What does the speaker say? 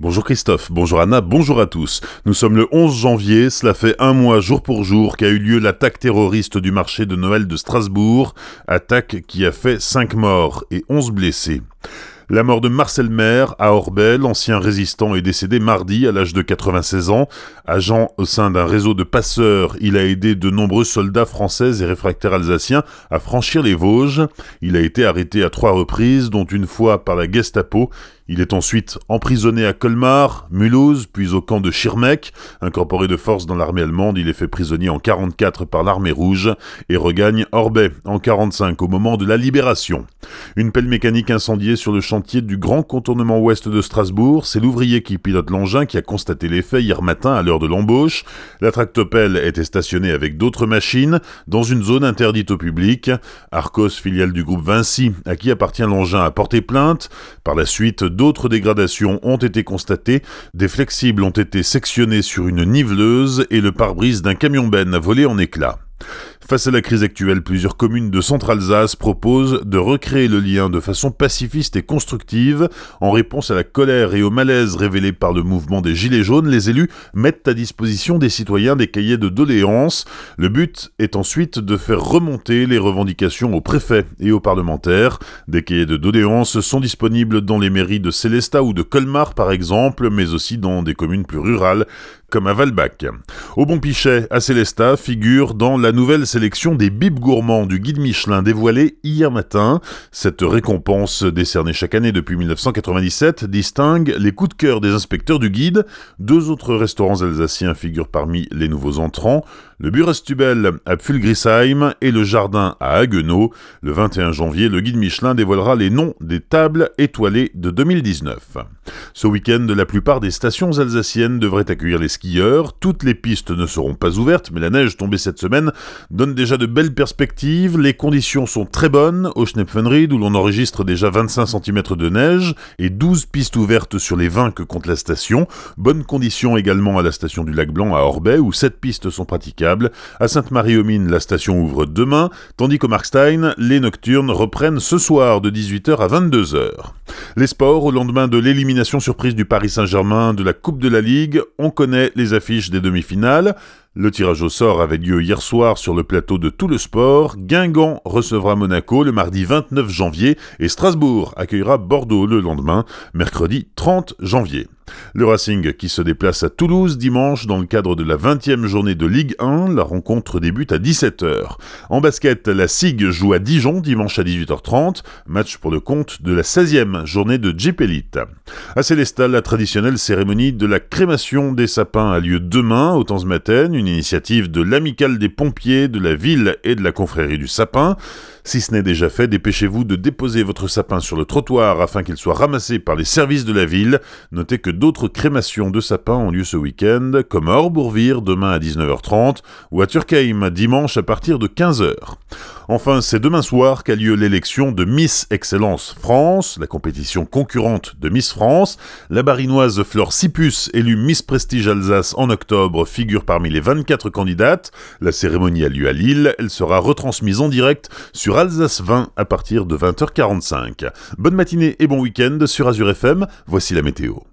Bonjour Christophe, bonjour Anna, bonjour à tous. Nous sommes le 11 janvier, cela fait un mois jour pour jour qu'a eu lieu l'attaque terroriste du marché de Noël de Strasbourg, attaque qui a fait 5 morts et 11 blessés. La mort de Marcel Maire à Orbel, ancien résistant, est décédé mardi à l'âge de 96 ans. Agent au sein d'un réseau de passeurs, il a aidé de nombreux soldats français et réfractaires alsaciens à franchir les Vosges. Il a été arrêté à trois reprises, dont une fois par la Gestapo. Il est ensuite emprisonné à Colmar, Mulhouse, puis au camp de Schirmeck. Incorporé de force dans l'armée allemande, il est fait prisonnier en 44 par l'armée rouge et regagne Orbay en 45 au moment de la libération. Une pelle mécanique incendiée sur le du grand contournement ouest de Strasbourg, c'est l'ouvrier qui pilote l'engin qui a constaté les faits hier matin à l'heure de l'embauche. La tractopelle était stationnée avec d'autres machines dans une zone interdite au public. Arcos, filiale du groupe Vinci, à qui appartient l'engin, a porté plainte. Par la suite, d'autres dégradations ont été constatées, des flexibles ont été sectionnés sur une niveleuse et le pare-brise d'un camion-ben a volé en éclats. Face à la crise actuelle, plusieurs communes de Centre-Alsace proposent de recréer le lien de façon pacifiste et constructive. En réponse à la colère et au malaise révélés par le mouvement des Gilets jaunes, les élus mettent à disposition des citoyens des cahiers de doléances. Le but est ensuite de faire remonter les revendications aux préfets et aux parlementaires. Des cahiers de doléances sont disponibles dans les mairies de Célestat ou de Colmar par exemple, mais aussi dans des communes plus rurales comme à Valbach. Au Bon Pichet, à Célestat, figure dans la nouvelle sélection des bibes gourmands du guide Michelin dévoilée hier matin. Cette récompense, décernée chaque année depuis 1997, distingue les coups de cœur des inspecteurs du guide. Deux autres restaurants alsaciens figurent parmi les nouveaux entrants, le Burestubel à Pfulgrisheim et le Jardin à Haguenau. Le 21 janvier, le guide Michelin dévoilera les noms des tables étoilées de 2019. Ce week-end, la plupart des stations alsaciennes devraient accueillir les skieurs. Toutes les pistes ne seront pas ouvertes, mais la neige tombée cette semaine donne déjà de belles perspectives. Les conditions sont très bonnes au Schnepfenried où l'on enregistre déjà 25 cm de neige et 12 pistes ouvertes sur les 20 que compte la station. Bonnes conditions également à la station du Lac Blanc à Orbay où 7 pistes sont praticables. À Sainte-Marie-aux-Mines, la station ouvre demain, tandis qu'au Markstein, les nocturnes reprennent ce soir de 18h à 22h. Les sports, au lendemain de l'élimination surprise du Paris Saint-Germain de la Coupe de la Ligue, on connaît les affiches des demi-finales. Le tirage au sort avait lieu hier soir sur le plateau de Tout le Sport. Guingamp recevra Monaco le mardi 29 janvier et Strasbourg accueillera Bordeaux le lendemain, mercredi 30 janvier. Le Racing qui se déplace à Toulouse dimanche dans le cadre de la 20e journée de Ligue 1. La rencontre débute à 17h. En basket, la SIG joue à Dijon dimanche à 18h30. Match pour le compte de la 16e journée de Jeep. À Célestal, la traditionnelle cérémonie de la crémation des sapins a lieu demain au Temps-Maten, une initiative de l'amicale des pompiers de la ville et de la confrérie du sapin. Si ce n'est déjà fait, dépêchez-vous de déposer votre sapin sur le trottoir afin qu'il soit ramassé par les services de la ville. Notez que d'autres crémations de sapins ont lieu ce week-end, comme à Orbourvire demain à 19h30 ou à Turkheim dimanche à partir de 15h. Enfin, c'est demain soir qu'a lieu l'élection de Miss Excellence France, la compétition concurrente de Miss France. La barinoise Flore Sipus, élue Miss Prestige Alsace en octobre, figure parmi les 24 candidates. La cérémonie a lieu à Lille, elle sera retransmise en direct sur Alsace 20 à partir de 20h45. Bonne matinée et bon week-end sur Azure FM, voici la météo.